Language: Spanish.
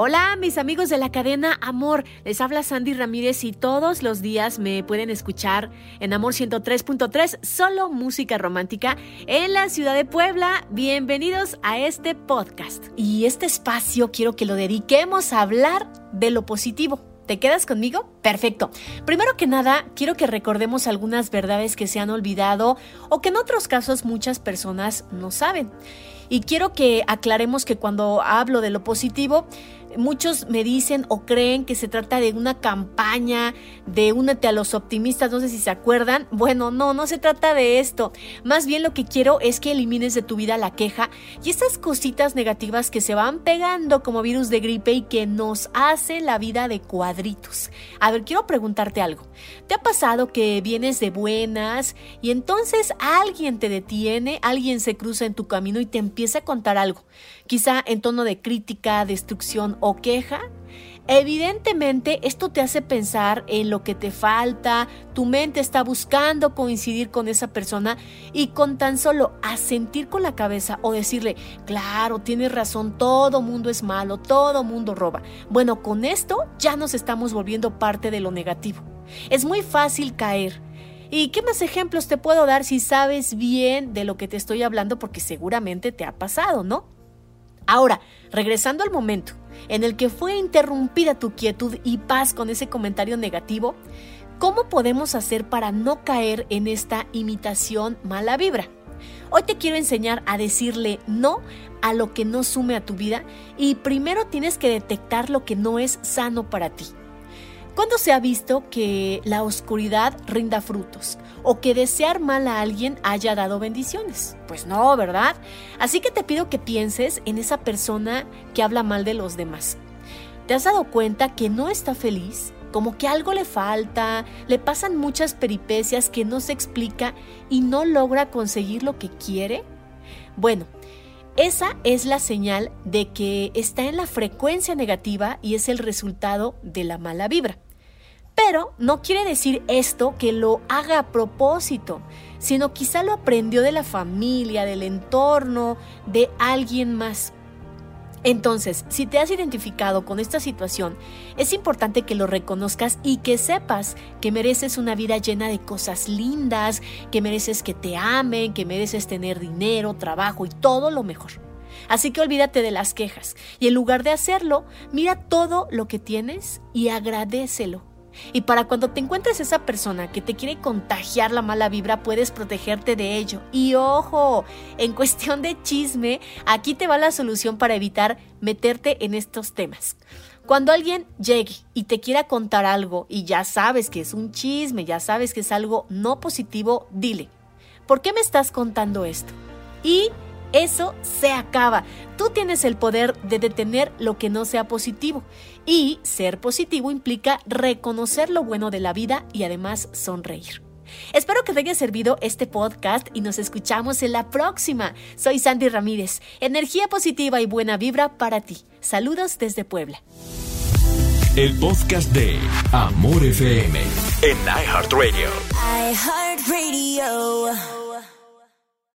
Hola, mis amigos de la cadena Amor. Les habla Sandy Ramírez y todos los días me pueden escuchar en Amor 103.3, solo música romántica en la ciudad de Puebla. Bienvenidos a este podcast. Y este espacio quiero que lo dediquemos a hablar de lo positivo. ¿Te quedas conmigo? Perfecto. Primero que nada, quiero que recordemos algunas verdades que se han olvidado o que en otros casos muchas personas no saben. Y quiero que aclaremos que cuando hablo de lo positivo, Muchos me dicen o creen que se trata de una campaña de únete a los optimistas, no sé si se acuerdan. Bueno, no, no se trata de esto. Más bien lo que quiero es que elimines de tu vida la queja y esas cositas negativas que se van pegando como virus de gripe y que nos hace la vida de cuadritos. A ver, quiero preguntarte algo. ¿Te ha pasado que vienes de buenas y entonces alguien te detiene, alguien se cruza en tu camino y te empieza a contar algo? Quizá en tono de crítica, destrucción o queja? Evidentemente esto te hace pensar en lo que te falta, tu mente está buscando coincidir con esa persona y con tan solo asentir con la cabeza o decirle, claro, tienes razón, todo mundo es malo, todo mundo roba. Bueno, con esto ya nos estamos volviendo parte de lo negativo. Es muy fácil caer. ¿Y qué más ejemplos te puedo dar si sabes bien de lo que te estoy hablando? Porque seguramente te ha pasado, ¿no? Ahora, regresando al momento en el que fue interrumpida tu quietud y paz con ese comentario negativo, ¿cómo podemos hacer para no caer en esta imitación mala vibra? Hoy te quiero enseñar a decirle no a lo que no sume a tu vida y primero tienes que detectar lo que no es sano para ti. ¿Cuándo se ha visto que la oscuridad rinda frutos o que desear mal a alguien haya dado bendiciones? Pues no, ¿verdad? Así que te pido que pienses en esa persona que habla mal de los demás. ¿Te has dado cuenta que no está feliz? Como que algo le falta, le pasan muchas peripecias que no se explica y no logra conseguir lo que quiere? Bueno, esa es la señal de que está en la frecuencia negativa y es el resultado de la mala vibra. Pero no quiere decir esto que lo haga a propósito, sino quizá lo aprendió de la familia, del entorno, de alguien más. Entonces, si te has identificado con esta situación, es importante que lo reconozcas y que sepas que mereces una vida llena de cosas lindas, que mereces que te amen, que mereces tener dinero, trabajo y todo lo mejor. Así que olvídate de las quejas y en lugar de hacerlo, mira todo lo que tienes y agradecelo. Y para cuando te encuentres esa persona que te quiere contagiar la mala vibra, puedes protegerte de ello. Y ojo, en cuestión de chisme, aquí te va la solución para evitar meterte en estos temas. Cuando alguien llegue y te quiera contar algo y ya sabes que es un chisme, ya sabes que es algo no positivo, dile, ¿por qué me estás contando esto? Y eso se acaba. Tú tienes el poder de detener lo que no sea positivo. Y ser positivo implica reconocer lo bueno de la vida y además sonreír. Espero que te haya servido este podcast y nos escuchamos en la próxima. Soy Sandy Ramírez. Energía positiva y buena vibra para ti. Saludos desde Puebla. El podcast de Amor FM en iHeartRadio. iHeartRadio.